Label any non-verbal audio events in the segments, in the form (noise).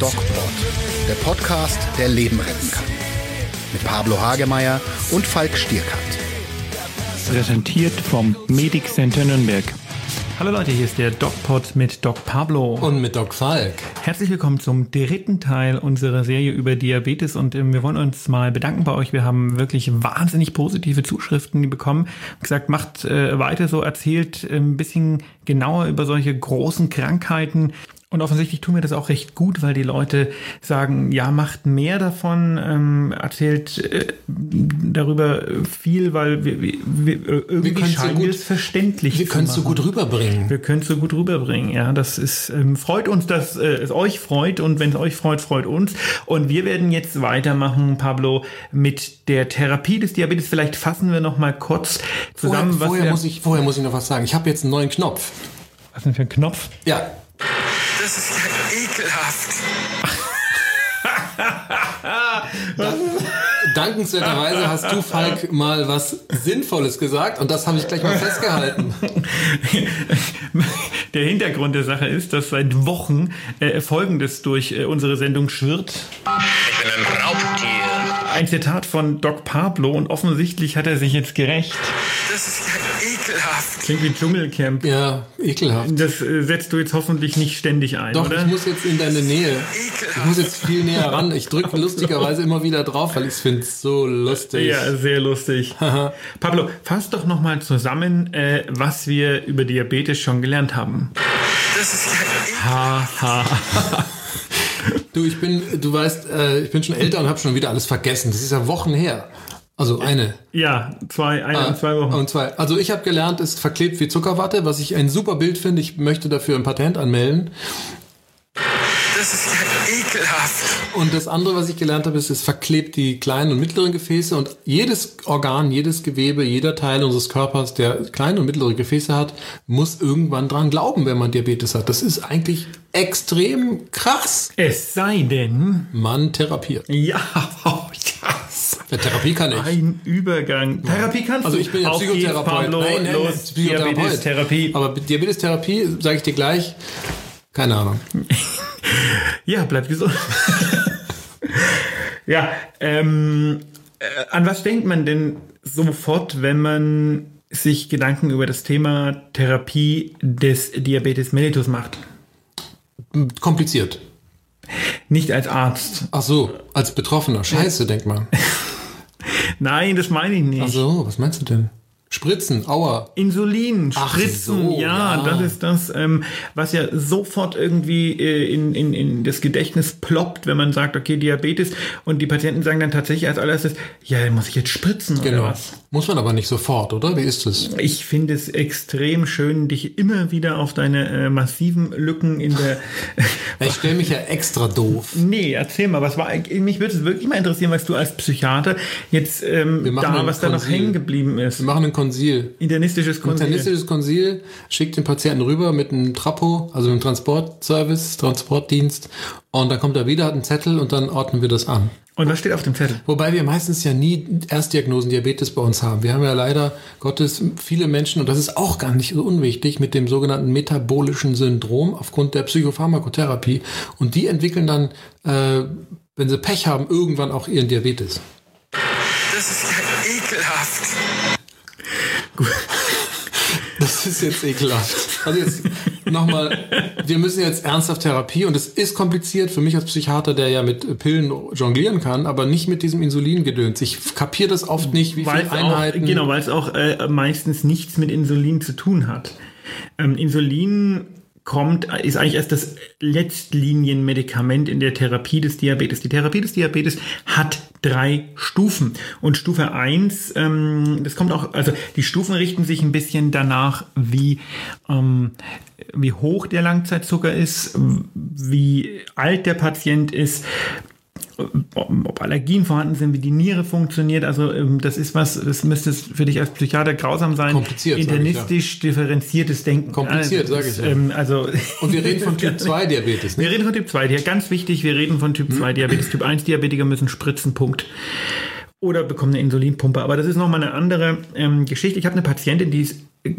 DocPod, der Podcast, der Leben retten kann. Mit Pablo Hagemeier und Falk Stierkant. Präsentiert vom Medic Center Nürnberg. Hallo Leute, hier ist der DocPod mit Doc Pablo. Und mit Doc Falk. Herzlich willkommen zum dritten Teil unserer Serie über Diabetes und ähm, wir wollen uns mal bedanken bei euch. Wir haben wirklich wahnsinnig positive Zuschriften bekommen. Gesagt, macht äh, weiter so, erzählt äh, ein bisschen genauer über solche großen Krankheiten. Und offensichtlich tun wir das auch recht gut, weil die Leute sagen, ja, macht mehr davon, ähm, erzählt äh, darüber viel, weil wir, wir, wir irgendwie können's so scheinen gut- wir es verständlich Wir können es so gut rüberbringen. Wir können es so gut rüberbringen, ja. Das ist ähm, freut uns, dass äh, es euch freut und wenn es euch freut, freut uns. Und wir werden jetzt weitermachen, Pablo, mit der Therapie des Diabetes. Vielleicht fassen wir noch mal kurz zusammen, vorher, was vorher, wir, muss ich, vorher muss ich noch was sagen. Ich habe jetzt einen neuen Knopf. was denn für ein Knopf? Ja, Das ist ja ekelhaft. (laughs) dankenswerterweise hast du, Falk, mal was Sinnvolles gesagt und das habe ich gleich mal festgehalten. (laughs) Der Hintergrund der Sache ist, dass seit Wochen äh, Folgendes durch äh, unsere Sendung schwirrt. Ich bin ein Raubtier. Ein Zitat von Doc Pablo und offensichtlich hat er sich jetzt gerecht. Das ist ja ekelhaft. Klingt wie Dschungelcamp. Ja, ekelhaft. Das äh, setzt du jetzt hoffentlich nicht ständig ein, Doch, oder? ich muss jetzt in deine Nähe. Ich muss jetzt viel näher ran. Ich drücke (laughs) lustigerweise immer wieder drauf, weil ich es finde so lustig. Ja, sehr lustig. Pablo, fass doch noch mal zusammen, äh, was wir über Diabetes schon gelernt haben. Das ist ja Ha, ha. Du, ich bin, du weißt, äh, ich bin schon älter und habe schon wieder alles vergessen. Das ist ja Wochen her. Also eine. Ja, zwei, eine und zwei Wochen. Und zwei. Also ich habe gelernt, es verklebt wie Zuckerwatte, was ich ein super Bild finde. Ich möchte dafür ein Patent anmelden. Das ist ja ekelhaft. Und das andere, was ich gelernt habe, ist, es verklebt die kleinen und mittleren Gefäße und jedes Organ, jedes Gewebe, jeder Teil unseres Körpers, der kleine und mittlere Gefäße hat, muss irgendwann dran glauben, wenn man Diabetes hat. Das ist eigentlich extrem krass. Es sei denn, Man therapiert. ja, (laughs) oh, Ja, Therapie kann ich. Ein Übergang. Therapie kannst Also du. ich bin ja Auf Psychotherapeut. Pablo, nein, nein, los, Psychotherapeut. Diabetes-Therapie. Aber Diabetes-Therapie, sage ich dir gleich, keine Ahnung. (laughs) Ja, bleib gesund. (laughs) ja, ähm, äh, an was denkt man denn sofort, wenn man sich Gedanken über das Thema Therapie des Diabetes mellitus macht? Kompliziert. Nicht als Arzt. Ach so, als Betroffener. Scheiße, denkt man. (laughs) Nein, das meine ich nicht. Ach so, was meinst du denn? Spritzen, Aua. Insulin, Spritzen, so, ja, ja. das ist das, ähm, was ja sofort irgendwie äh, in, in, in das Gedächtnis ploppt, wenn man sagt, okay, Diabetes und die Patienten sagen dann tatsächlich als allererstes, ja, muss ich jetzt spritzen oder Genau. was? Muss man aber nicht sofort, oder? Wie ist es? Ich finde es extrem schön, dich immer wieder auf deine äh, massiven Lücken in der. (laughs) Ich stelle mich ja extra doof. nee, erzähl mal, was war. Mich würde es wirklich mal interessieren, was du als Psychiater jetzt ähm, da, was da noch Konsil. hängen geblieben ist. Wir machen ein Konsil. Internistisches Konzept. Internistisches Konsil schickt den Patienten rüber mit einem Trapo, also einem Transportservice, Transportdienst. Und dann kommt er wieder, hat einen Zettel und dann ordnen wir das an. Und was steht auf dem Zettel? Wobei wir meistens ja nie Erstdiagnosen Diabetes bei uns haben. Wir haben ja leider Gottes viele Menschen, und das ist auch gar nicht so unwichtig, mit dem sogenannten metabolischen Syndrom aufgrund der Psychopharmakotherapie. Und die entwickeln dann, äh, wenn sie Pech haben, irgendwann auch ihren Diabetes. Das ist ja. Das ist jetzt ekelhaft. Also jetzt nochmal, wir müssen jetzt ernsthaft Therapie und es ist kompliziert für mich als Psychiater, der ja mit Pillen jonglieren kann, aber nicht mit diesem Insulingedöns. Ich kapiere das oft nicht, wie Weil viele es auch, Einheiten. genau, weil es auch äh, meistens nichts mit Insulin zu tun hat. Ähm, Insulin kommt, ist eigentlich erst das Letztlinienmedikament in der Therapie des Diabetes. Die Therapie des Diabetes hat drei Stufen. Und Stufe eins, ähm, das kommt auch, also die Stufen richten sich ein bisschen danach, wie, ähm, wie hoch der Langzeitzucker ist, wie alt der Patient ist, ob Allergien vorhanden sind, wie die Niere funktioniert. Also ähm, das ist was, das müsste für dich als Psychiater grausam sein. Kompliziert, Internistisch differenziertes Denken. Kompliziert, Also, sag das ich, ja. ähm, also Und wir reden von Typ 2 Diabetes. (laughs) wir Ne? reden von Typ 2, Diabetes. ganz wichtig, wir reden von Typ 2 Diabetes. Typ 1 Diabetiker müssen spritzen, Punkt. Oder bekommen eine Insulinpumpe. Aber das ist nochmal eine andere ähm, Geschichte. Ich habe eine Patientin, die ist äh,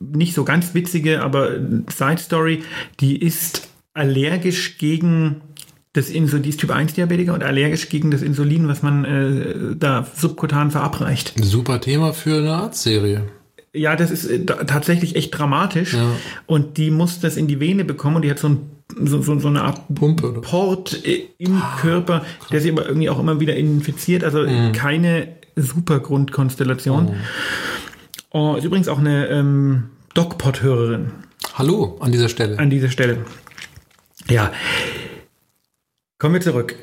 nicht so ganz witzige, aber Side Story, die ist allergisch gegen das Insulin, die ist Typ 1 Diabetiker und allergisch gegen das Insulin, was man äh, da subkutan verabreicht. Super Thema für eine Arztserie. Ja, das ist äh, tatsächlich echt dramatisch. Ja. Und die muss das in die Vene bekommen und die hat so, ein, so, so, so eine Art Pumpe, oder? Port äh, im Körper, der sie aber irgendwie auch immer wieder infiziert. Also keine super Grundkonstellation. Oh. ist übrigens auch eine ähm, DocPod-Hörerin Hallo an dieser Stelle. an dieser Stelle. Ja. Kommen wir zurück.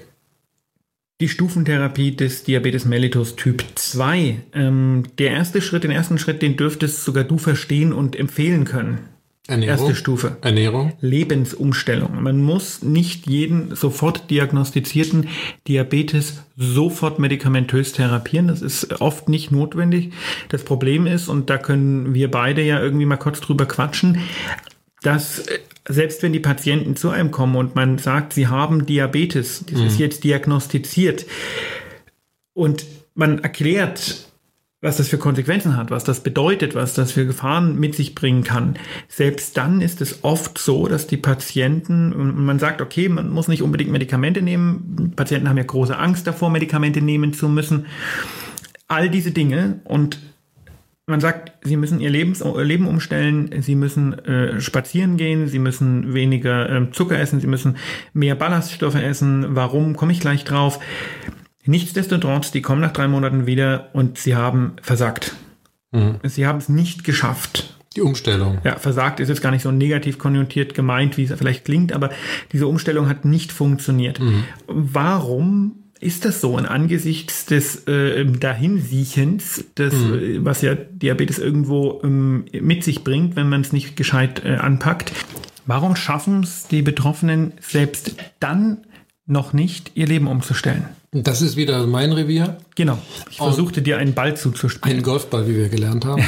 Die Stufentherapie des Diabetes mellitus Typ 2. Ähm, der erste Schritt, den ersten Schritt, den dürftest sogar du verstehen und empfehlen können. Ernährung. Erste Stufe. Ernährung. Lebensumstellung. Man muss nicht jeden sofort diagnostizierten Diabetes sofort medikamentös therapieren. Das ist oft nicht notwendig. Das Problem ist, und da können wir beide ja irgendwie mal kurz drüber quatschen, dass äh, selbst wenn die Patienten zu einem kommen und man sagt, sie haben Diabetes, das ist jetzt diagnostiziert und man erklärt, was das für Konsequenzen hat, was das bedeutet, was das für Gefahren mit sich bringen kann. Selbst dann ist es oft so, dass die Patienten, man sagt, okay, man muss nicht unbedingt Medikamente nehmen. Patienten haben ja große Angst davor, Medikamente nehmen zu müssen. All diese Dinge und man sagt, sie müssen ihr Lebens Leben umstellen, sie müssen äh, spazieren gehen, sie müssen weniger ähm, Zucker essen, sie müssen mehr Ballaststoffe essen. Warum, komme ich gleich drauf. Nichtsdestotrotz, die kommen nach drei Monaten wieder und sie haben versagt. Sie haben es nicht geschafft. Die Umstellung. Ja, versagt ist jetzt gar nicht so negativ konjunktiert gemeint, wie es vielleicht klingt, aber diese Umstellung hat nicht funktioniert. Warum ist das so? Und angesichts des äh, Dahinsiechens, des, äh, was ja Diabetes irgendwo ähm, mit sich bringt, wenn man es nicht gescheit äh, anpackt, warum schaffen es die Betroffenen selbst dann noch nicht, ihr Leben umzustellen? Das ist wieder mein Revier. Genau. Ich versuchte dir einen Ball zuzuspielen. Ein Golfball, wie wir gelernt haben.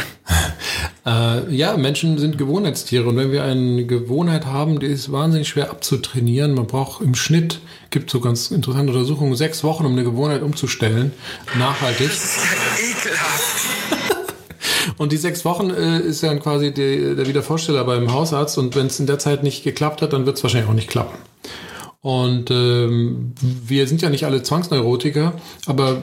(laughs) äh, ja, Menschen sind Gewohnheitstiere und wenn wir eine Gewohnheit haben, die ist wahnsinnig schwer abzutrainieren. Man braucht im Schnitt, gibt so ganz interessante Untersuchungen, sechs Wochen, um eine Gewohnheit umzustellen, nachhaltig. Das ist ja ekelhaft. (laughs) Und die sechs Wochen äh, ist dann quasi die, der Wiedervorsteller beim Hausarzt und wenn es in der Zeit nicht geklappt hat, dann wird es wahrscheinlich auch nicht klappen. Und ähm, wir sind ja nicht alle Zwangsneurotiker, aber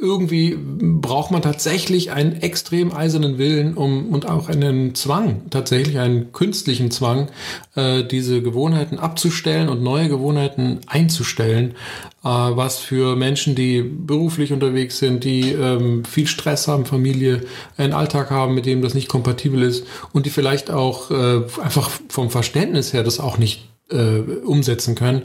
irgendwie braucht man tatsächlich einen extrem eisernen Willen um, und auch einen Zwang, tatsächlich einen künstlichen Zwang, äh, diese Gewohnheiten abzustellen und neue Gewohnheiten einzustellen, äh, was für Menschen, die beruflich unterwegs sind, die ähm, viel Stress haben, Familie, einen Alltag haben, mit dem das nicht kompatibel ist und die vielleicht auch äh, einfach vom Verständnis her das auch nicht äh, umsetzen können,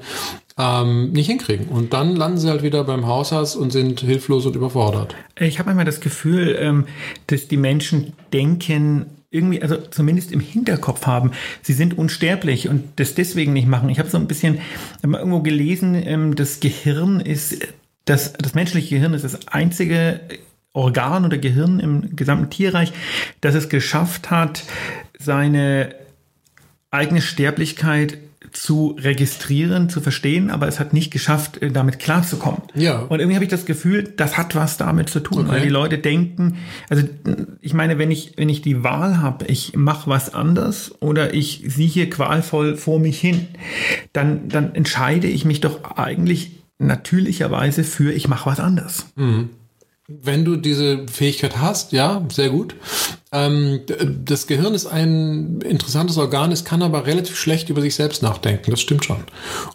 ähm, nicht hinkriegen. Und dann landen sie halt wieder beim Hausarzt und sind hilflos und überfordert. Ich habe manchmal das Gefühl, ähm, dass die Menschen denken, irgendwie, also zumindest im Hinterkopf haben, sie sind unsterblich und das deswegen nicht machen. Ich habe so ein bisschen mal irgendwo gelesen, ähm, das Gehirn ist, das, das menschliche Gehirn ist das einzige Organ oder Gehirn im gesamten Tierreich, das es geschafft hat, seine eigene Sterblichkeit zu registrieren, zu verstehen, aber es hat nicht geschafft, äh, damit klarzukommen. Ja. Und irgendwie habe ich das Gefühl, das hat was damit zu tun, Okay. weil die Leute denken, also ich meine, wenn ich wenn ich die Wahl habe, ich mache was anders oder ich siehe qualvoll vor mich hin, dann dann entscheide ich mich doch eigentlich natürlicherweise für ich mache was anders. Wenn du diese Fähigkeit hast, ja, sehr gut. Ähm, das Gehirn ist ein interessantes Organ, es kann aber relativ schlecht über sich selbst nachdenken, das stimmt schon.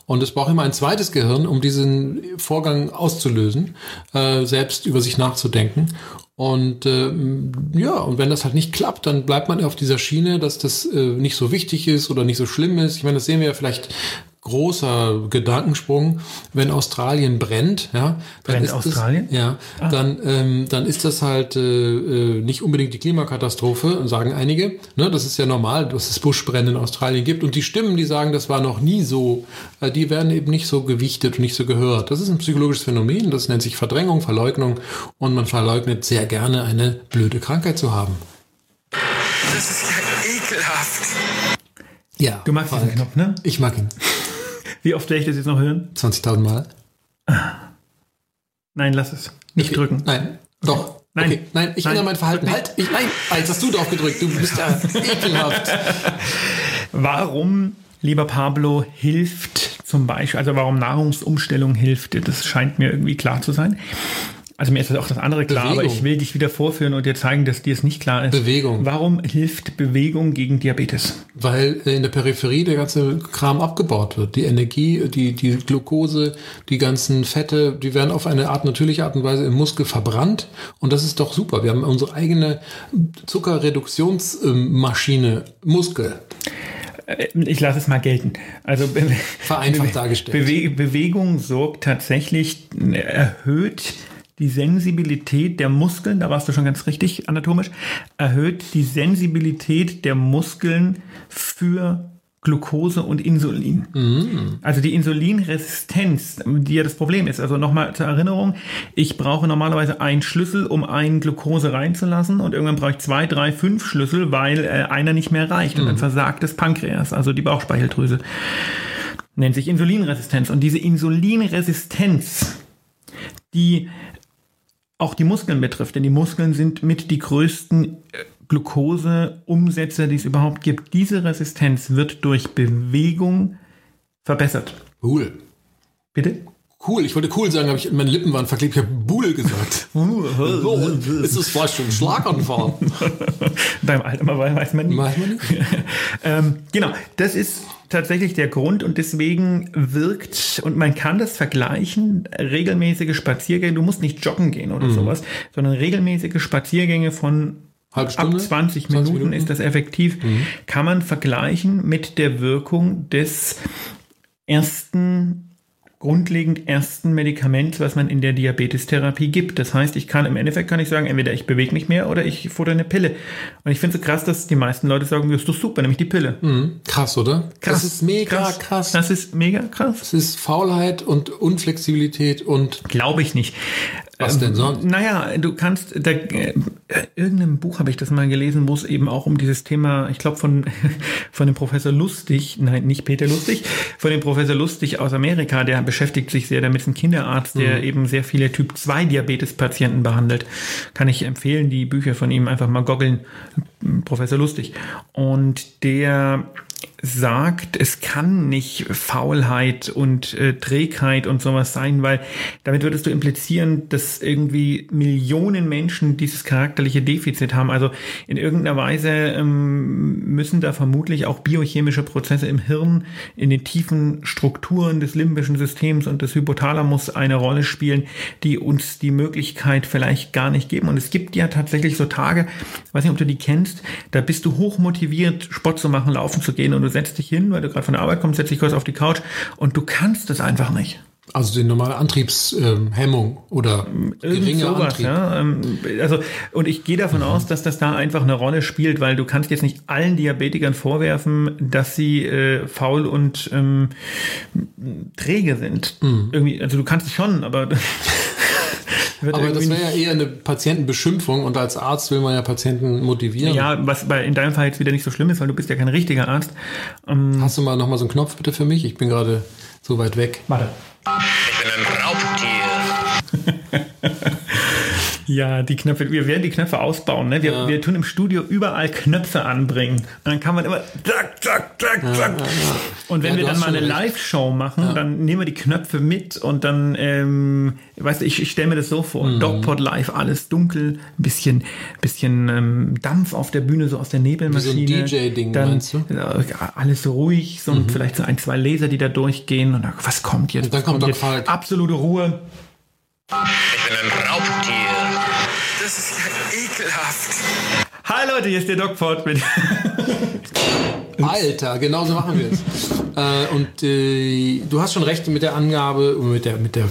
Und es braucht immer ein zweites Gehirn, um diesen Vorgang auszulösen, äh, selbst über sich nachzudenken. Und ähm, ja, und wenn das halt nicht klappt, dann bleibt man auf dieser Schiene, dass das äh, nicht so wichtig ist oder nicht so schlimm ist. Ich meine, das sehen wir ja vielleicht großer Gedankensprung, wenn Australien brennt, ja, dann Brennt ist Australien? Das, ja, dann ähm, dann ist das halt äh, äh, nicht unbedingt die Klimakatastrophe, sagen einige. Ne, das ist ja normal, dass es Buschbrände in Australien gibt und die Stimmen, die sagen, das war noch nie so, äh, die werden eben nicht so gewichtet und nicht so gehört. Das ist ein psychologisches Phänomen, das nennt sich Verdrängung, Verleugnung und man verleugnet sehr gerne eine blöde Krankheit zu haben. Das ist ja ekelhaft. Ja, Du magst diesen Knopf, ne? Ich mag ihn. Wie oft werde ich das jetzt noch hören? 20.000 Mal. Nein, lass es. Nicht Okay. drücken. Nein, doch. Nein. Okay. Nein, ich Nein. ändere mein Verhalten. Halt, ich, nein, jetzt hast du drauf gedrückt. Du bist ja (laughs) ekelhaft. Warum, lieber Pablo, hilft zum Beispiel, also warum Nahrungsumstellung hilft, das scheint mir irgendwie klar zu sein. Also mir ist auch das andere klar, aber Bewegung. ich will dich wieder vorführen und dir zeigen, dass dir es nicht klar ist. Bewegung. Warum hilft Bewegung gegen Diabetes? Weil in der Peripherie der ganze Kram abgebaut wird. Die Energie, die, die Glucose, die ganzen Fette, die werden auf eine Art natürliche Art und Weise im Muskel verbrannt. Und das ist doch super. Wir haben unsere eigene Zuckerreduktionsmaschine, Muskel. Äh, Ich lasse es mal gelten. Also (laughs) Vereinfacht dargestellt. Bewe Bewegung sorgt tatsächlich, äh, erhöht die Sensibilität der Muskeln, da warst du schon ganz richtig anatomisch, erhöht die Sensibilität der Muskeln für Glucose und Insulin. Also die Insulinresistenz, die ja das Problem ist. Also nochmal zur Erinnerung, ich brauche normalerweise einen Schlüssel, um einen Glucose reinzulassen und irgendwann brauche ich zwei, drei, fünf Schlüssel, weil äh, einer nicht mehr reicht und dann versagt das Pankreas, also die Bauchspeicheldrüse. Nennt sich Insulinresistenz. Und diese Insulinresistenz, die auch die Muskeln betrifft, denn die Muskeln sind mit die größten äh, Glukoseumsätze, die es überhaupt gibt. Diese Resistenz wird durch Bewegung verbessert. Cool. Bitte? Cool, ich wollte cool sagen, aber ich, meine Lippen waren verklebt, ich habe Buhl gesagt. (laughs) so, ist das fast schon Schlaganfall? (laughs) Beim Alter weiß man nie. Weiß man nicht. (laughs) ähm, genau, das ist tatsächlich der Grund und deswegen wirkt, und man kann das vergleichen, regelmäßige Spaziergänge, du musst nicht joggen gehen oder sowas, sondern regelmäßige Spaziergänge von Halbe Stunde? ab 20 20 Minuten, Minuten? ist das effektiv, kann man vergleichen mit der Wirkung des ersten grundlegend ersten Medikaments, was man in der Diabetestherapie gibt. Das heißt, ich kann im Endeffekt kann ich sagen, entweder ich bewege mich mehr oder ich futter eine Pille. Und ich finde es so krass, dass die meisten Leute sagen, das ist doch super, nämlich die Pille. Mhm. Krass, oder? Das ist mega krass. Das ist mega krass. Das ist Faulheit und Unflexibilität und Glaube ich nicht. Was denn sonst? Naja, du kannst, da, äh, irgendeinem Buch habe ich das mal gelesen, wo es eben auch um dieses Thema, ich glaube von, (laughs) von dem Professor Lustig, nein, nicht Peter Lustig, von dem Professor Lustig aus Amerika, der beschäftigt sich sehr damit, ist ein Kinderarzt, der eben sehr viele Typ 2 Diabetes-Patienten behandelt. Kann ich empfehlen, die Bücher von ihm einfach mal goggeln, Professor Lustig. Und der sagt, es kann nicht Faulheit und äh, Trägheit und sowas sein, weil damit würdest du implizieren, dass irgendwie Millionen Menschen dieses charakterliche Defizit haben. Also in irgendeiner Weise ähm, müssen da vermutlich auch biochemische Prozesse im Hirn, in den tiefen Strukturen des limbischen Systems und des Hypothalamus eine Rolle spielen, die uns die Möglichkeit vielleicht gar nicht geben. Und es gibt ja tatsächlich so Tage, weiß nicht, ob du die kennst, da bist du hoch motiviert, Sport zu machen, laufen zu gehen und du setzt dich hin, weil du gerade von der Arbeit kommst, setzt dich kurz auf die Couch und du kannst es einfach nicht. also die normale Antriebshemmung oder Irgend geringer sowas, Antrieb. ja. Ähm, Also, und ich gehe davon aus, dass das da einfach eine Rolle spielt, weil du kannst jetzt nicht allen Diabetikern vorwerfen, dass sie äh, faul und ähm, träge sind. Irgendwie, also du kannst es schon, aber (laughs) Aber das wäre ja eher eine Patientenbeschimpfung und als Arzt will man ja Patienten motivieren. ja, was bei in deinem Fall jetzt wieder nicht so schlimm ist, weil du bist ja kein richtiger Arzt. Ähm, Hast du mal noch mal so einen Knopf bitte für mich? Ich bin gerade so weit weg. warte. Ich bin ein Raubtier. (laughs) Ja, die Knöpfe, wir werden die Knöpfe ausbauen. Ne? Wir, Ja. wir tun im Studio überall Knöpfe anbringen. Und dann kann man immer zack, zack, zack, zack. Und wenn Ja, wir dann mal eine. Live-Show machen, dann nehmen wir die Knöpfe mit und dann, ähm, weißt du, ich, ich stelle mir das so vor, Mhm. Dogpot live, alles dunkel, ein bisschen, bisschen ähm, Dampf auf der Bühne, so aus der Nebelmaschine. Wie so ein DJ-Ding, Dann, meinst du? Mhm. äh, alles ruhig, so und vielleicht so ein, zwei Laser, die da durchgehen und dann, was kommt jetzt? Und dann kommt? Falk. Absolute Ruhe. Ich bin ein Raubtier. Das ist ja ekelhaft. Hi Leute, hier ist der Dogpot mit (laughs) Alter, genau so machen wir es. äh, und äh, du hast schon recht mit der Angabe, mit der, mit der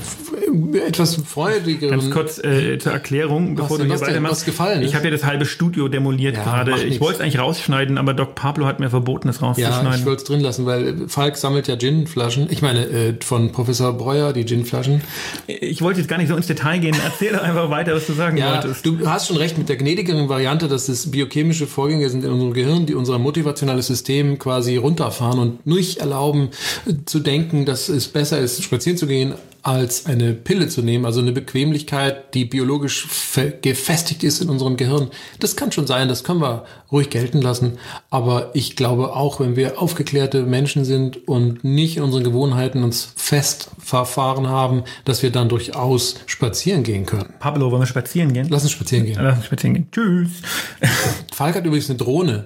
etwas freudigeren. Ganz kurz äh, zur Erklärung, bevor denn- du was hier weitermachst. was gefallen? Ich habe ja das halbe Studio demoliert Ja, gerade. Ich wollte es eigentlich rausschneiden, aber Doc Pablo hat mir verboten, es ja, rauszuschneiden. ich wollte es drin lassen, weil Falk sammelt ja Ginflaschen. Ich meine, äh, von Professor Breuer, die Ginflaschen. Ich, wollte jetzt gar nicht so ins Detail gehen. Erzähl doch einfach weiter, was du sagen Ja, wolltest. du hast schon recht mit der gnädigeren Variante, dass es biochemische Vorgänge sind in unserem Gehirn, die unser motivationales System quasi runterfahren und nicht erlauben äh, zu denken, dass es besser ist, spazieren zu gehen, als eine Pille zu nehmen, also eine Bequemlichkeit, die biologisch fe- gefestigt ist in unserem Gehirn. Das kann schon sein, das können wir ruhig gelten lassen. Aber ich glaube auch, wenn wir aufgeklärte Menschen sind und nicht in unseren Gewohnheiten uns fest verfahren haben, dass wir dann durchaus spazieren gehen können. Pablo, wollen wir spazieren gehen? Lass uns spazieren gehen. Lass uns spazieren gehen. Tschüss. (laughs) Falk hat übrigens eine Drohne.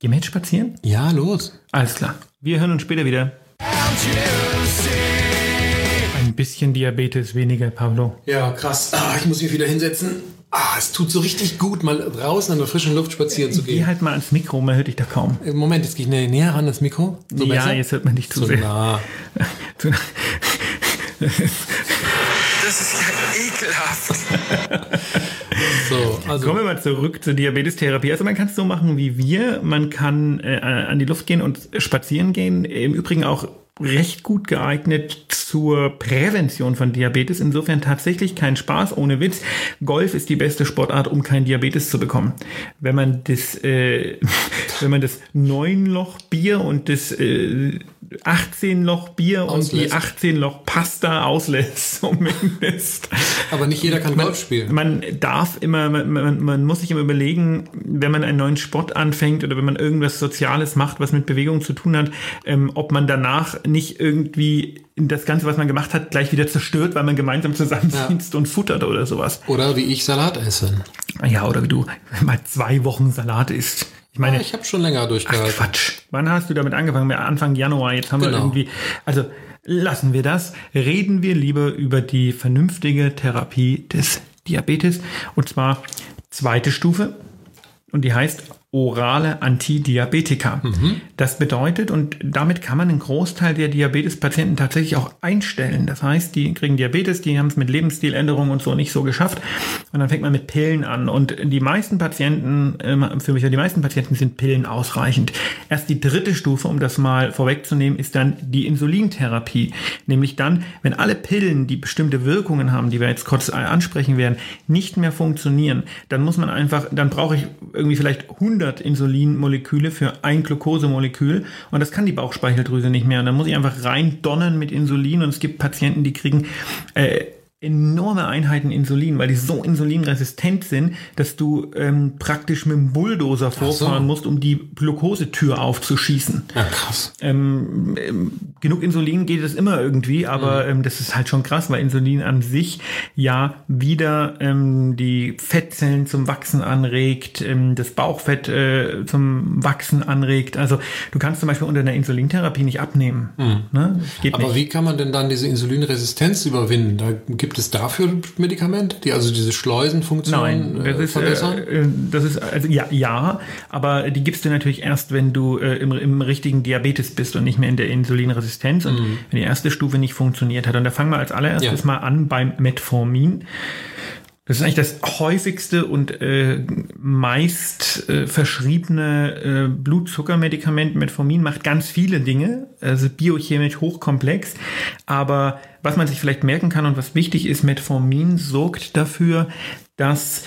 Gehen wir jetzt spazieren? Ja, los. Alles klar. Wir hören uns später wieder. Ein bisschen Diabetes weniger, Pablo. Ja, krass. Ah, ich muss mich wieder hinsetzen. Ah, es tut so richtig gut, mal draußen in der frischen Luft spazieren zu Geh gehen. halt mal ans Mikro, man hört dich da kaum. Äh, Moment, jetzt gehe ich näher, ran ans Mikro. So ja, besser? jetzt hört man dich zu so sehr. nah. (laughs) Zu- Das ist ja ekelhaft. (laughs) So, also Kommen wir mal zurück zur Diabetestherapie. Also man kann es so machen wie wir. Man kann äh, an die Luft gehen und spazieren gehen. Im Übrigen auch recht gut geeignet zur Prävention von Diabetes. Insofern tatsächlich kein Spaß, ohne Witz. Golf ist die beste Sportart, um kein Diabetes zu bekommen. Wenn man das, äh, (laughs) wenn man das 9-Loch Bier und das äh, 18-Loch Bier und die Auslässt. 18-Loch Pasta auslässt, (laughs) zumindest. aber nicht jeder kann Golf spielen. Man darf immer, man, man, man muss sich immer überlegen, wenn man einen neuen Sport anfängt oder wenn man irgendwas Soziales macht, was mit Bewegung zu tun hat, ähm, ob man danach nicht irgendwie das Ganze, was man gemacht hat, gleich wieder zerstört, weil man gemeinsam zusammensitzt und futtert oder sowas. Oder wie ich Salat esse. Ja, oder wie du mal zwei Wochen Salat isst. Ich meine, Ah, ich habe schon länger Ach, durchgehalten. Quatsch. Wann hast du damit angefangen? Anfang Januar. Jetzt haben wir Genau. irgendwie. Also lassen wir das. Reden wir lieber über die vernünftige Therapie des Diabetes. Und zwar zweite Stufe. Und die heißt orale Antidiabetika. Das bedeutet, und damit kann man einen Großteil der Diabetespatienten tatsächlich auch einstellen. Das heißt, die kriegen Diabetes, die haben es mit Lebensstiländerungen und so nicht so geschafft. Und dann fängt man mit Pillen an. Und die meisten Patienten, ähm, für mich ja die meisten Patienten sind Pillen ausreichend. Erst die dritte Stufe, um das mal vorwegzunehmen, ist dann die Insulintherapie. Nämlich dann, wenn alle Pillen, die bestimmte Wirkungen haben, die wir jetzt kurz ansprechen werden, nicht mehr funktionieren, dann muss man einfach, dann brauche ich irgendwie vielleicht 100 Insulinmoleküle für ein Glukosemolekül und das kann die Bauchspeicheldrüse nicht mehr. Und dann muss ich einfach rein donnern mit Insulin und es gibt Patienten, die kriegen äh, enorme Einheiten Insulin, weil die so insulinresistent sind, dass du ähm, praktisch mit dem Bulldozer vorfahren musst, um die Glukosetür aufzuschießen. Ja, krass. Ähm, ähm, genug Insulin geht es immer irgendwie, aber ähm, das ist halt schon krass, weil Insulin an sich ja wieder ähm, die Fettzellen zum Wachsen anregt, ähm, das Bauchfett äh, zum Wachsen anregt. Also du kannst zum Beispiel unter einer Insulintherapie nicht abnehmen. Ne? Das geht Aber nicht. wie kann man denn dann diese Insulinresistenz überwinden? Da gibt es dafür Medikamente, die also diese Schleusenfunktion Nein, das äh, ist, verbessern? äh, äh, das ist also ja, ja, aber die gibst du natürlich erst, wenn du äh, im, im richtigen Diabetes bist und nicht mehr in der Insulinresistenz und wenn die erste Stufe nicht funktioniert hat. Und da fangen wir als allererstes Ja. mal an beim Metformin. Das ist eigentlich das häufigste und äh, meist äh, verschriebene äh, Blutzuckermedikament. Metformin macht ganz viele Dinge, also biochemisch hochkomplex. Aber was man sich vielleicht merken kann und was wichtig ist, Metformin sorgt dafür, dass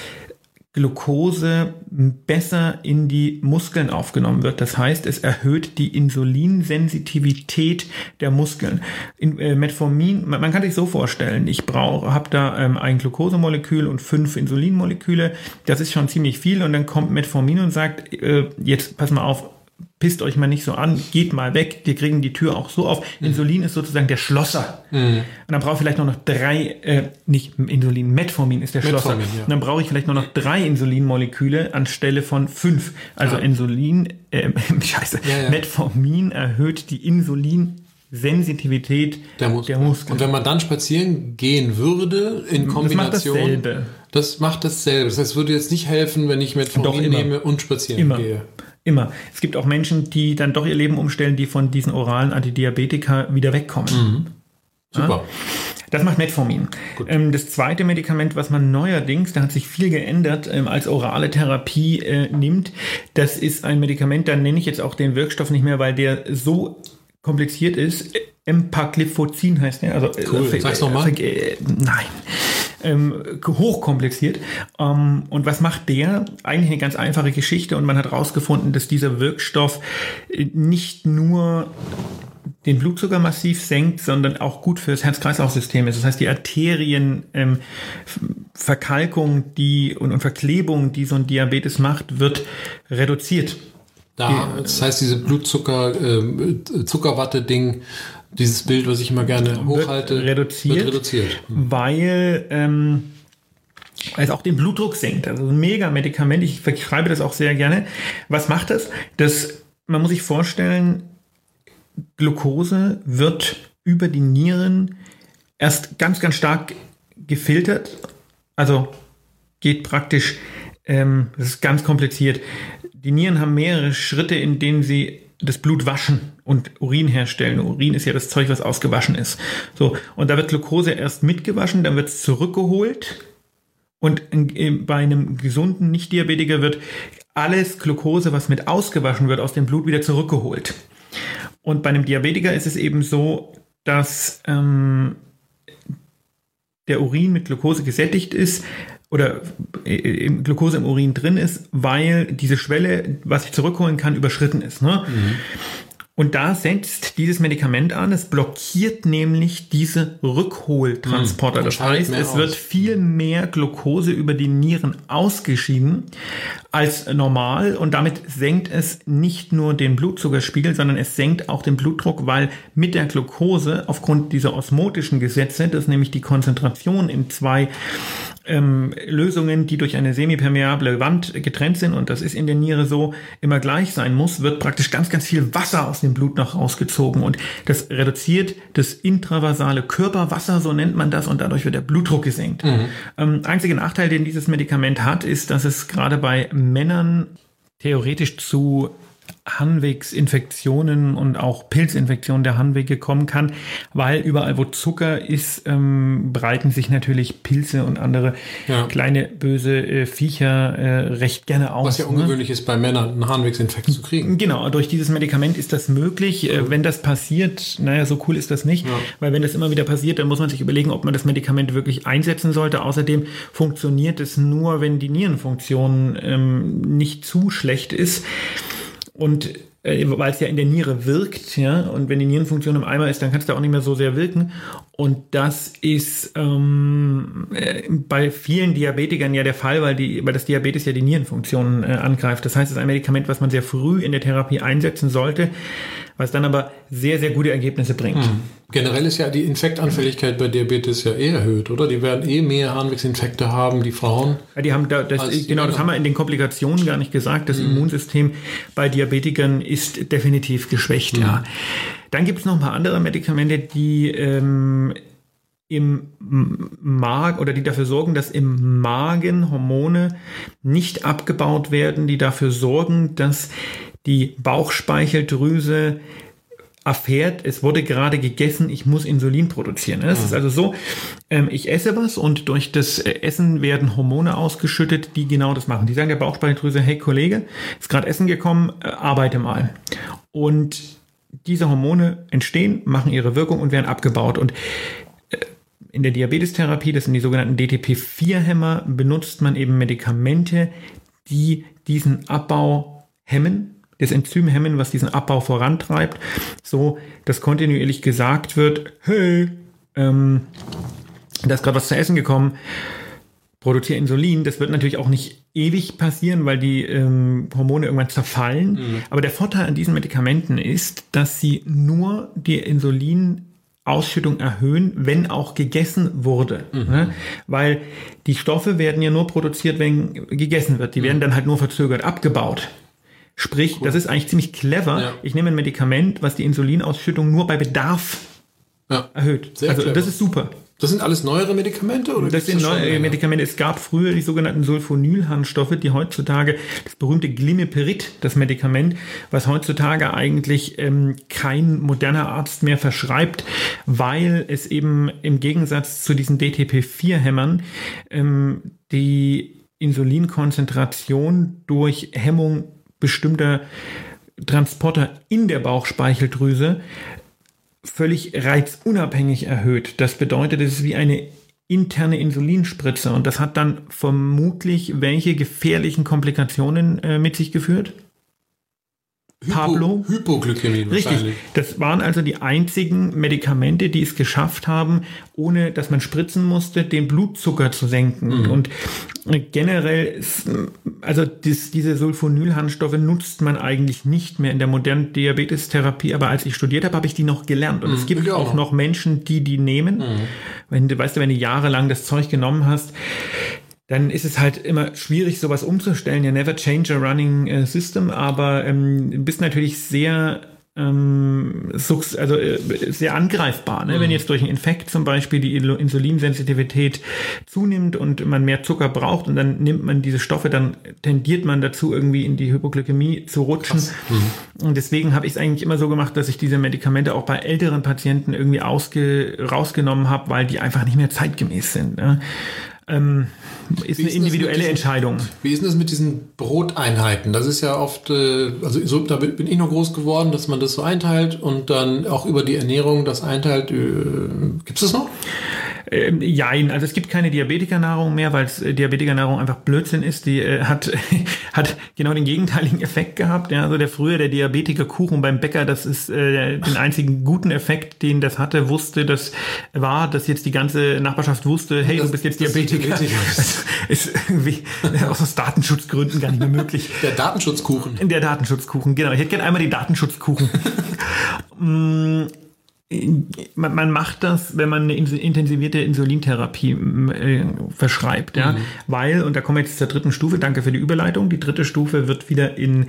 Glucose besser in die Muskeln aufgenommen wird. Das heißt, es erhöht die Insulinsensitivität der Muskeln. In, äh, Metformin, man, man kann sich so vorstellen, ich brauche, habe da ähm, ein Glukosemolekül und fünf Insulinmoleküle. Das ist schon ziemlich viel und dann kommt Metformin und sagt, äh, jetzt pass mal auf, pisst euch mal nicht so an, geht mal weg, wir kriegen die Tür auch so auf. Insulin ist sozusagen der Schlosser. Und dann brauche ich vielleicht noch drei, äh, nicht Insulin, Metformin ist der Schlosser. Metformin, ja. Und dann brauche ich vielleicht nur noch drei Insulinmoleküle anstelle von fünf. Also Ja. Insulin, äh, (laughs) scheiße, Ja. Metformin erhöht die Insulinsensitivität der Muskeln. Muskeln. Und wenn man dann spazieren gehen würde, in Kombination. dasselbe. Das macht dasselbe. Das heißt, es würde jetzt nicht helfen, wenn ich Metformin nehme und spazieren Immer. gehe. Immer. Es gibt auch Menschen, die dann doch ihr Leben umstellen, die von diesen oralen Antidiabetika wieder wegkommen. Super. Das macht Metformin. Ähm, das zweite Medikament, was man neuerdings, da hat sich viel geändert, ähm, als orale Therapie äh, nimmt, das ist ein Medikament, da nenne ich jetzt auch den Wirkstoff nicht mehr, weil der so kompliziert ist. Empagliflozin heißt der. Also, Cool. äh, Sag's noch mal. Äh, nein. Ähm, hochkompliziert. Ähm, und was macht der? Eigentlich eine ganz einfache Geschichte und man hat herausgefunden, dass dieser Wirkstoff äh, nicht nur den Blutzucker massiv senkt, sondern auch gut fürs Herz-Kreislauf-System ist. Das heißt, die Arterienverkalkung ähm, die und, und Verklebung, die so ein Diabetes macht, wird reduziert. Da, das heißt, diese Blutzucker, äh, Zuckerwatte-Ding, dieses Bild, was ich immer gerne hochhalte, wird reduziert, wird reduziert. weil ähm, es auch den Blutdruck senkt. Also ein mega Medikament. Ich schreibe das auch sehr gerne. Was macht das? Das man muss sich vorstellen, Glucose wird über die Nieren erst ganz, ganz stark gefiltert. Also geht praktisch, ähm, das ist ganz kompliziert. Die Nieren haben mehrere Schritte, in denen sie das Blut waschen und Urin herstellen. Urin ist ja das Zeug, was ausgewaschen ist. So, und da wird Glucose erst mitgewaschen, dann wird es zurückgeholt. Und bei einem gesunden Nicht-Diabetiker wird alles Glucose, was mit ausgewaschen wird, aus dem Blut wieder zurückgeholt. Und bei einem Diabetiker ist es eben so, dass ähm, der Urin mit Glucose gesättigt ist oder äh, Glucose im Urin drin ist, weil diese Schwelle, was ich zurückholen kann, überschritten ist. Ne? Mhm. Und da setzt dieses Medikament an, es blockiert nämlich diese Rückholtransporter. Hm, das heißt, es aus. wird viel mehr Glucose über die Nieren ausgeschieden als normal und damit senkt es nicht nur den Blutzuckerspiegel, sondern es senkt auch den Blutdruck, weil mit der Glucose aufgrund dieser osmotischen Gesetze, dass nämlich die Konzentration in zwei ähm, Lösungen, die durch eine semipermeable Wand getrennt sind, und das ist in der Niere so, immer gleich sein muss, wird praktisch ganz, ganz viel Wasser aus dem Blut noch rausgezogen. Und das reduziert das intravasale Körperwasser, so nennt man das, und dadurch wird der Blutdruck gesenkt. Mhm. Ähm, einziger Nachteil, den dieses Medikament hat, ist, dass es gerade bei Männern theoretisch zu Harnwegsinfektionen und auch Pilzinfektionen der Harnwege kommen kann, weil überall, wo Zucker ist, ähm, breiten sich natürlich Pilze und andere ja. kleine böse äh, Viecher äh, recht gerne aus. Was ja ne? ungewöhnlich ist, bei Männern einen Harnwegsinfekt zu kriegen. Genau, durch dieses Medikament ist das möglich. Äh, wenn das passiert, naja, so cool ist das nicht, ja. weil wenn das immer wieder passiert, dann muss man sich überlegen, ob man das Medikament wirklich einsetzen sollte. Außerdem funktioniert es nur, wenn die Nierenfunktion ähm, nicht zu schlecht ist. Und äh, weil es ja in der Niere wirkt, ja, und wenn die Nierenfunktion im Eimer ist, dann kann es da auch nicht mehr so sehr wirken. Und das ist ähm, äh, bei vielen Diabetikern ja der Fall, weil, die, weil das Diabetes ja die Nierenfunktion äh, angreift. Das heißt, es ist ein Medikament, was man sehr früh in der Therapie einsetzen sollte, was dann aber sehr, sehr gute Ergebnisse bringt. Hm. Generell ist ja die Infektanfälligkeit bei Diabetes ja eh erhöht, oder? Die werden eh mehr Harnwegsinfekte haben, die Frauen. Ja, die haben da, das, genau, das haben wir in den Komplikationen gar nicht gesagt. Das hm. Immunsystem bei Diabetikern ist definitiv geschwächt, hm. ja. Dann gibt es noch ein paar andere Medikamente, die ähm, im Magen oder die dafür sorgen, dass im Magen Hormone nicht abgebaut werden, die dafür sorgen, dass die Bauchspeicheldrüse erfährt, es wurde gerade gegessen, ich muss Insulin produzieren. Es ist mhm. also so, ähm, ich esse was und durch das äh, Essen werden Hormone ausgeschüttet, die genau das machen. Die sagen der Bauchspeicheldrüse, hey Kollege, ist gerade Essen gekommen, äh, arbeite mal. Und diese Hormone entstehen, machen ihre Wirkung und werden abgebaut. Und äh, in der Diabetestherapie, das sind die sogenannten DTP4-Hämmer, benutzt man eben Medikamente, die diesen Abbau hemmen das Enzym hemmen, was diesen Abbau vorantreibt, so dass kontinuierlich gesagt wird, hey, ähm, da ist gerade was zu essen gekommen, produziere Insulin. Das wird natürlich auch nicht ewig passieren, weil die ähm, Hormone irgendwann zerfallen. Mhm. Aber der Vorteil an diesen Medikamenten ist, dass sie nur die Insulinausschüttung erhöhen, wenn auch gegessen wurde. Mhm. Ne? Weil die Stoffe werden ja nur produziert, wenn gegessen wird. Die mhm. werden dann halt nur verzögert abgebaut. Sprich, cool. das ist eigentlich ziemlich clever. Ja. Ich nehme ein Medikament, was die Insulinausschüttung nur bei Bedarf ja. erhöht. Sehr also clever. das ist super. Das sind alles neuere Medikamente? Oder das sind neue Medikamente. Es gab früher die sogenannten Sulfonylharnstoffe, die heutzutage das berühmte Glimeperid, das Medikament, was heutzutage eigentlich ähm, kein moderner Arzt mehr verschreibt, weil es eben im Gegensatz zu diesen DTP4-Hämmern ähm, die Insulinkonzentration durch Hemmung bestimmter Transporter in der Bauchspeicheldrüse völlig reizunabhängig erhöht. Das bedeutet, es ist wie eine interne Insulinspritze und das hat dann vermutlich welche gefährlichen Komplikationen äh, mit sich geführt? Pablo. Hypoglykämie Richtig. wahrscheinlich. Das waren also die einzigen Medikamente, die es geschafft haben, ohne dass man spritzen musste, den Blutzucker zu senken. Und äh, generell, also dies, diese Sulfonylharnstoffe nutzt man eigentlich nicht mehr in der modernen Diabetestherapie. Aber als ich studiert habe, habe ich die noch gelernt. Und es gibt auch noch. Menschen, die die nehmen. Wenn du, weißt du, wenn du jahrelang das Zeug genommen hast, dann ist es halt immer schwierig, sowas umzustellen. Ja, never change a running äh, system, aber ähm, bist natürlich sehr ähm, also äh, sehr angreifbar. Ne? Wenn jetzt durch einen Infekt zum Beispiel die Insulinsensitivität zunimmt und man mehr Zucker braucht und dann nimmt man diese Stoffe, dann tendiert man dazu, irgendwie in die Hypoglykämie zu rutschen. Und deswegen habe ich es eigentlich immer so gemacht, dass ich diese Medikamente auch bei älteren Patienten irgendwie ausge rausgenommen habe, weil die einfach nicht mehr zeitgemäß sind. Ne? Ähm, ist Wie eine ist individuelle diesen- Entscheidung. Wie ist denn das mit diesen Broteinheiten? Das ist ja oft, äh, also so, da bin ich noch groß geworden, dass man das so einteilt und dann auch über die Ernährung das einteilt. Gibt es das noch? Ähm, jein, also es gibt keine Diabetikernahrung mehr, weil es, äh, Diabetikernahrung einfach Blödsinn ist. Die äh, hat, (laughs) hat genau den gegenteiligen Effekt gehabt. Ja, also der früher der Diabetikerkuchen beim Bäcker, das ist äh, den einzigen guten Effekt, den das hatte, wusste, das war, dass jetzt die ganze Nachbarschaft wusste, hey, Das- du bist jetzt Diabetiker. Diabetiker. (laughs) Das ist irgendwie aus aus Datenschutzgründen gar nicht mehr möglich. Der Datenschutzkuchen. Der Datenschutzkuchen, genau. Ich hätte gerne einmal die Datenschutzkuchen. (laughs) Man, man macht das, wenn man eine intensivierte Insulintherapie äh, verschreibt, ja, weil, und da kommen wir jetzt zur dritten Stufe, danke für die Überleitung, die dritte Stufe wird wieder in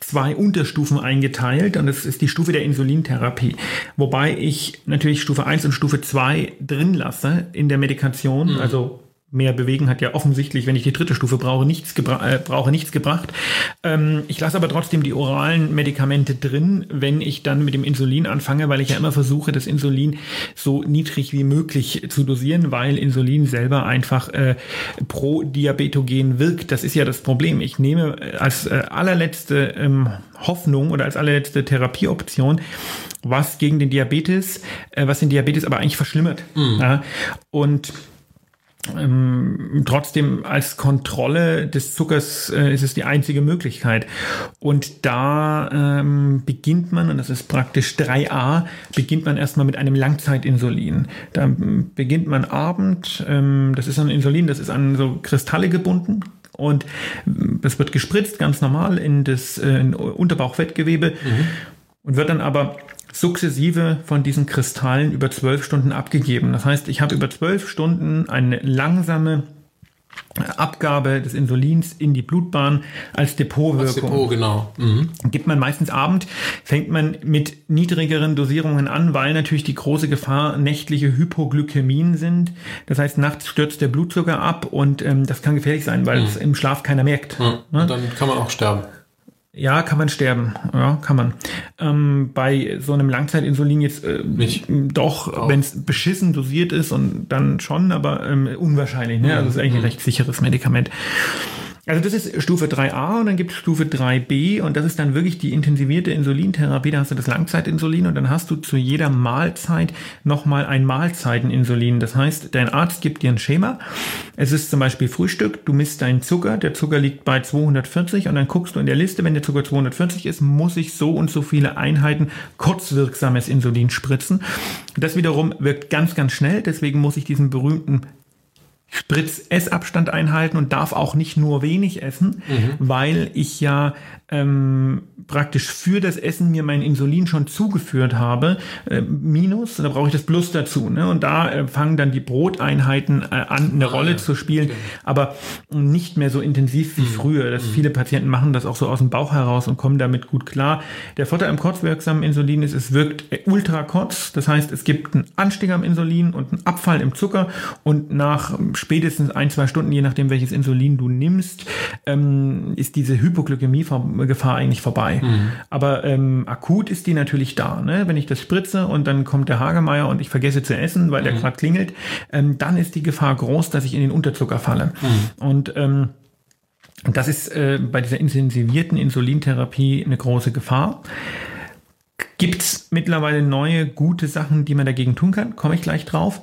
zwei Unterstufen eingeteilt und das ist die Stufe der Insulintherapie, wobei ich natürlich Stufe 1 und Stufe 2 drin lasse in der Medikation, also mehr bewegen hat ja offensichtlich, wenn ich die dritte Stufe brauche, nichts, gebra äh, brauche, nichts gebracht. Ähm, ich lasse aber trotzdem die oralen Medikamente drin, wenn ich dann mit dem Insulin anfange, weil ich ja immer versuche, das Insulin so niedrig wie möglich zu dosieren, weil Insulin selber einfach äh, pro Diabetogen wirkt. Das ist ja das Problem. Ich nehme äh, als äh, allerletzte ähm, Hoffnung oder als allerletzte Therapieoption was gegen den Diabetes, äh, was den Diabetes aber eigentlich verschlimmert. Ja? Und ähm, trotzdem als Kontrolle des Zuckers äh, ist es die einzige Möglichkeit. Und da ähm, beginnt man, und das ist praktisch 3a, beginnt man erstmal mit einem Langzeitinsulin. Da ähm, beginnt man Abend, ähm, das ist ein Insulin, das ist an so Kristalle gebunden. Und ähm, das wird gespritzt, ganz normal, in das äh, in Unterbauchfettgewebe und wird dann aber sukzessive von diesen Kristallen über zwölf Stunden abgegeben. Das heißt, ich habe über zwölf Stunden eine langsame Abgabe des Insulins in die Blutbahn als Depotwirkung. Das Depot, genau. Mhm. Gibt man meistens Abend, fängt man mit niedrigeren Dosierungen an, weil natürlich die große Gefahr nächtliche Hypoglykämien sind. Das heißt, nachts stürzt der Blutzucker ab und ähm, das kann gefährlich sein, weil es im Schlaf keiner merkt. Ja. Und dann kann man auch sterben. Ja, kann man sterben. Ja, kann man. Ähm, bei so einem Langzeitinsulin jetzt äh, Nicht. doch, wenn es beschissen dosiert ist und dann schon, aber ähm, unwahrscheinlich. Ne? Also es ist eigentlich ein recht sicheres Medikament. Also das ist Stufe 3a und dann gibt es Stufe 3b und das ist dann wirklich die intensivierte Insulintherapie. Da hast du das Langzeitinsulin und dann hast du zu jeder Mahlzeit nochmal ein Mahlzeiteninsulin. Das heißt, dein Arzt gibt dir ein Schema. Es ist zum Beispiel Frühstück, du misst deinen Zucker, der Zucker liegt bei 240 und dann guckst du in der Liste, wenn der Zucker 240 ist, muss ich so und so viele Einheiten kurzwirksames Insulin spritzen. Das wiederum wirkt ganz, ganz schnell, deswegen muss ich diesen berühmten Spritz-Essabstand einhalten und darf auch nicht nur wenig essen, weil ich ja ähm, praktisch für das Essen mir mein Insulin schon zugeführt habe. Äh, minus, da brauche ich das Plus dazu. Ne? Und da äh, fangen dann die Broteinheiten äh, an, eine Rolle ja, zu spielen, aber nicht mehr so intensiv wie früher. Das Viele Patienten machen das auch so aus dem Bauch heraus und kommen damit gut klar. Der Vorteil am kurzwirksamen Insulin ist, es wirkt äh, ultra kurz. Das heißt, es gibt einen Anstieg am Insulin und einen Abfall im Zucker und nach ähm, spätestens ein, zwei Stunden, je nachdem welches Insulin du nimmst, ähm, ist diese Hypoglykämie-Gefahr eigentlich vorbei. Aber ähm, akut ist die natürlich da. Ne? Wenn ich das spritze und dann kommt der Hagemeier und ich vergesse zu essen, weil der gerade klingelt, ähm, dann ist die Gefahr groß, dass ich in den Unterzucker falle. Und ähm, das ist äh, bei dieser intensivierten Insulintherapie eine große Gefahr. Gibt es mittlerweile neue, gute Sachen, die man dagegen tun kann? Komme ich gleich drauf.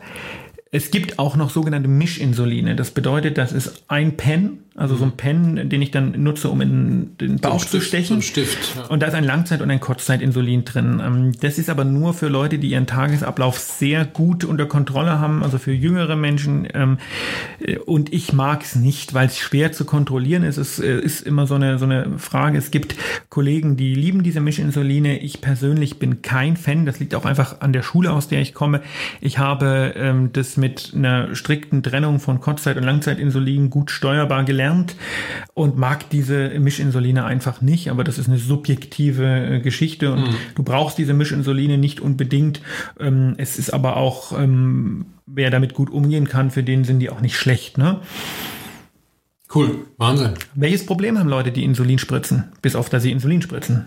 Es gibt auch noch sogenannte Mischinsuline. Das bedeutet, das ist ein Pen, also so ein Pen, den ich dann nutze, um in den Bauch Stift, zu stechen. so Stift, ja. Und da ist ein Langzeit- und ein Kurzzeitinsulin drin. Ähm, Das ist aber nur für Leute, die ihren Tagesablauf sehr gut unter Kontrolle haben, also für jüngere Menschen. Ähm, äh, Und ich mag es nicht, weil es schwer zu kontrollieren ist. Es äh, ist immer so eine, so eine Frage. Es gibt Kollegen, die lieben diese Mischinsuline. Ich persönlich bin kein Fan. Das liegt auch einfach an der Schule, aus der ich komme. Ich habe ähm, das mit einer strikten Trennung von Kurzzeit- und Langzeitinsulin gut steuerbar gelernt und mag diese Mischinsuline einfach nicht. Aber das ist eine subjektive äh, Geschichte und du brauchst diese Mischinsuline nicht unbedingt. Ähm, es ist aber auch, ähm, wer damit gut umgehen kann, für den sind die auch nicht schlecht. Ne? Cool, Wahnsinn. Welches Problem haben Leute, die Insulin spritzen? Bis auf, dass sie Insulin spritzen.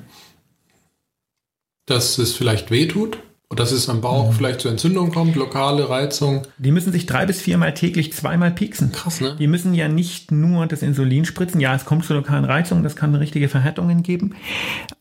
Dass es vielleicht wehtut und dass es am Mhm. Bauch vielleicht zu Entzündungen kommt, lokale Reizung. Die müssen sich drei bis viermal täglich zweimal pieksen. Krass, ne? Die müssen ja nicht nur das Insulin spritzen. Ja, es kommt zu lokalen Reizungen, das kann richtige Verhärtungen geben.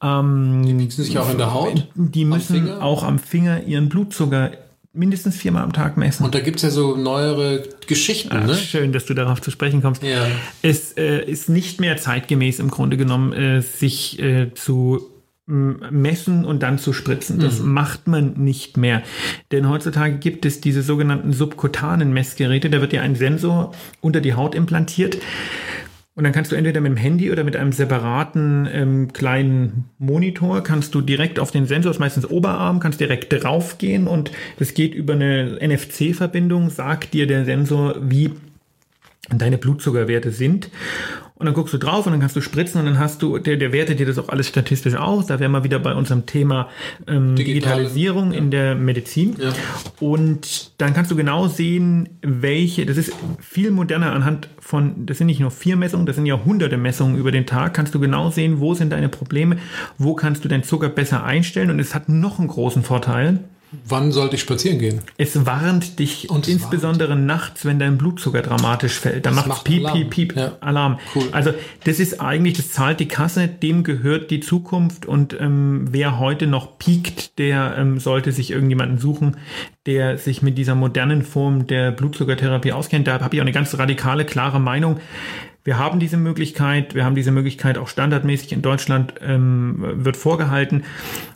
Ähm, Die pieksen sich auch in der Haut. die am müssen Finger. auch am Finger ihren Blutzucker mindestens viermal am Tag messen. Und da gibt's ja so neuere Geschichten, ne? Schön, dass du darauf zu sprechen kommst. Ja. Es äh, ist nicht mehr zeitgemäß im Grunde genommen, äh, sich äh, zu messen und dann zu spritzen. Das macht man nicht mehr. Denn heutzutage gibt es diese sogenannten subkutanen Messgeräte. Da wird dir ein Sensor unter die Haut implantiert. Und dann kannst du entweder mit dem Handy oder mit einem separaten ähm, kleinen Monitor kannst du direkt auf den Sensor, das ist meistens Oberarm, kannst direkt draufgehen und das geht über eine NFC-Verbindung, sagt dir der Sensor, wie deine Blutzuckerwerte sind. Und dann guckst du drauf und dann kannst du spritzen und dann hast du, der, der wertet dir das auch alles statistisch aus. Da wären wir wieder bei unserem Thema ähm, Digitale, Digitalisierung in der Medizin. Ja. Und dann kannst du genau sehen, welche, das ist viel moderner anhand von, das sind nicht nur vier Messungen, das sind ja hunderte Messungen über den Tag, kannst du genau sehen, wo sind deine Probleme, wo kannst du deinen Zucker besser einstellen. Und es hat noch einen großen Vorteil. Wann sollte ich spazieren gehen? Es warnt dich Und es insbesondere nachts, wenn dein Blutzucker dramatisch fällt. Da macht macht piep, piep, piep, Ja. Alarm. Cool. Also das ist eigentlich, das zahlt die Kasse, dem gehört die Zukunft und ähm, wer heute noch piekt, der ähm, sollte sich irgendjemanden suchen, der sich mit dieser modernen Form der Blutzuckertherapie auskennt. Da habe ich auch eine ganz radikale, klare Meinung. Wir haben diese Möglichkeit, wir haben diese Möglichkeit auch standardmäßig in Deutschland ähm, wird vorgehalten.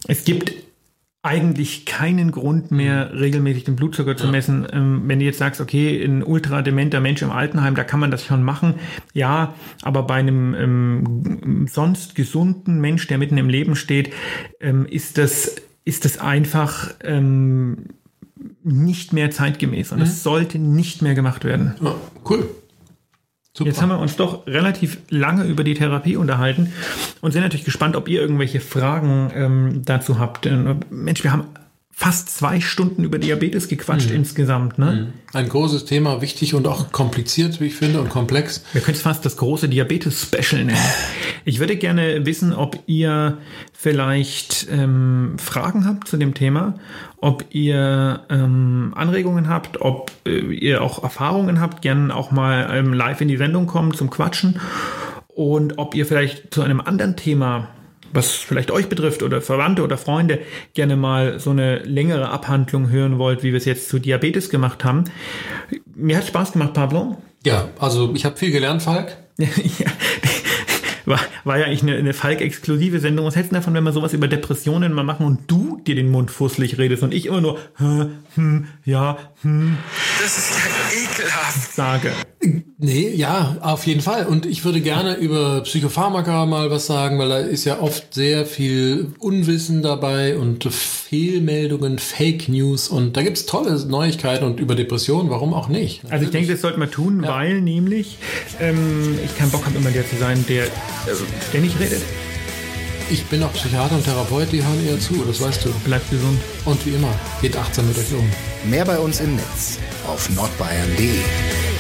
Es gibt eigentlich keinen Grund mehr, regelmäßig den Blutzucker zu messen. Ähm, wenn du jetzt sagst, okay, ein ultradementer Mensch im Altenheim, da kann man das schon machen. Ja, aber bei einem ähm, sonst gesunden Mensch, der mitten im Leben steht, ähm, ist das, ist das einfach ähm, nicht mehr zeitgemäß. Und das sollte nicht mehr gemacht werden. Ja, cool. Super. Jetzt haben wir uns doch relativ lange über die Therapie unterhalten und sind natürlich gespannt, ob ihr irgendwelche Fragen ähm, dazu habt. Äh, Mensch, wir haben fast zwei Stunden über Diabetes gequatscht insgesamt. Ne? Ein großes Thema, wichtig und auch kompliziert, wie ich finde, und komplex. Wir können es fast das große Diabetes-Special nennen. Ich würde gerne wissen, ob ihr vielleicht ähm, Fragen habt zu dem Thema, ob ihr ähm, Anregungen habt, ob äh, ihr auch Erfahrungen habt, gerne auch mal ähm, live in die Sendung kommen zum Quatschen und ob ihr vielleicht zu einem anderen Thema was vielleicht euch betrifft oder Verwandte oder Freunde gerne mal so eine längere Abhandlung hören wollt, wie wir es jetzt zu Diabetes gemacht haben. Mir hat Spaß gemacht, Pablo. Ja, also ich habe viel gelernt, Falk. (laughs) ja, war, war ja eigentlich eine, eine Falk-exklusive Sendung. Was hältst du davon, wenn wir sowas über Depressionen mal machen und du dir den Mund fusselig redest und ich immer nur hm, hm, ja, hm Das ist. Sage? Nee, ja, auf jeden Fall. Und ich würde gerne über Psychopharmaka mal was sagen, weil da ist ja oft sehr viel Unwissen dabei und Fehlmeldungen, Fake News und da gibt's tolle Neuigkeiten und über Depressionen, warum auch nicht? Also ich denke, das sollten wir tun, weil nämlich ähm, ich keinen Bock habe, immer der zu sein, der äh, ständig redet. Ich bin auch Psychiater und Therapeut, die hören eher zu, das weißt du. Bleibt gesund. Und wie immer, geht achtsam mit euch um. Mehr bei uns im Netz auf nordbayern.de.